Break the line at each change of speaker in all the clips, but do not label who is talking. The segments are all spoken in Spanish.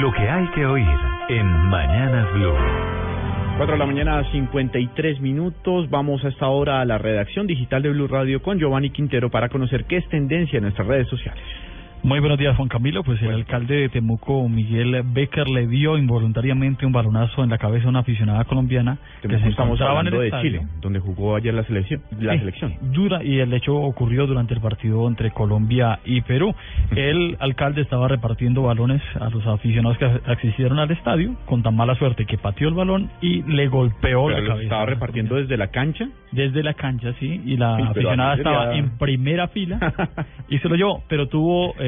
Lo que hay que oír en Mañanas Blue.
4 de la mañana, 53 minutos. Vamos a esta hora a la redacción digital de Blue Radio con Giovanni Quintero para conocer qué es tendencia en nuestras redes sociales.
Muy buenos días, Juan Camilo. Pues el alcalde de Temuco, Miguel Becker, le dio involuntariamente un balonazo en la cabeza a una aficionada colombiana que se encontraba en el
de
estadio.
Chile, donde jugó ayer la selección. La
Sí,
selección.
Dura, y el hecho ocurrió durante el partido entre Colombia y Perú. El alcalde estaba repartiendo balones a los aficionados que asistieron al estadio con tan mala suerte que pateó el balón y le golpeó
Pero
la cabeza.
estaba repartiendo desde la cancha.
desde la cancha, sí, y la
Sí,
aficionada estaba en primera fila y se lo llevó, pero tuvo eh,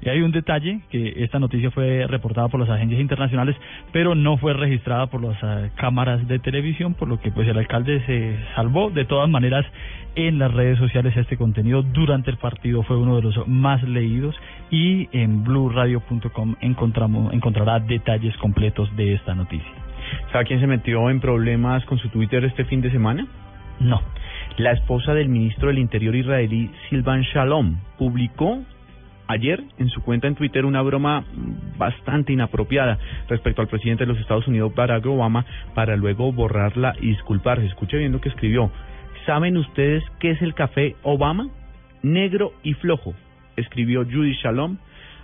y hay un detalle que esta noticia fue reportada por las agencias internacionales, pero no fue registrada por las eh, cámaras de televisión, por lo que pues el alcalde se salvó. De todas maneras, en las redes sociales este contenido durante el partido fue uno de los más leídos y en blueradio.com encontramos encontrará detalles completos de esta noticia.
¿Sabe quién se metió en problemas con su Twitter este fin de semana?
No.
La esposa del ministro del Interior israelí, Silvan Shalom, publicó ayer en su cuenta en Twitter una broma bastante inapropiada respecto al presidente de los Estados Unidos, Barack Obama, para luego borrarla y disculparse. Escuche bien lo que escribió. ¿Saben ustedes qué es el café Obama? Negro y flojo, escribió Judy Shalom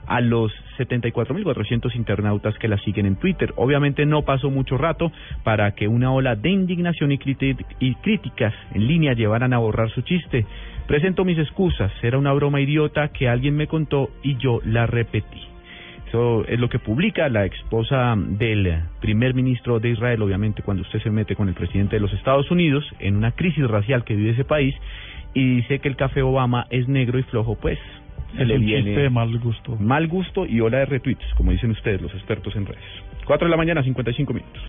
a los 74.400 internautas que la siguen en Twitter. Obviamente no pasó mucho rato para que una ola de indignación y, y críticas en línea llevaran a borrar su chiste. Presento mis excusas, era una broma idiota que alguien me contó y yo la repetí. Eso es lo que publica la esposa del primer ministro de Israel, obviamente cuando usted se mete con el presidente de los Estados Unidos en una crisis racial que vive ese país y dice que el café Obama es negro y flojo, pues se
Es
le
un
viene
de mal gusto.
mal gusto y ola de retweets, como dicen ustedes, los expertos en redes. 4 de la mañana, 55 minutos.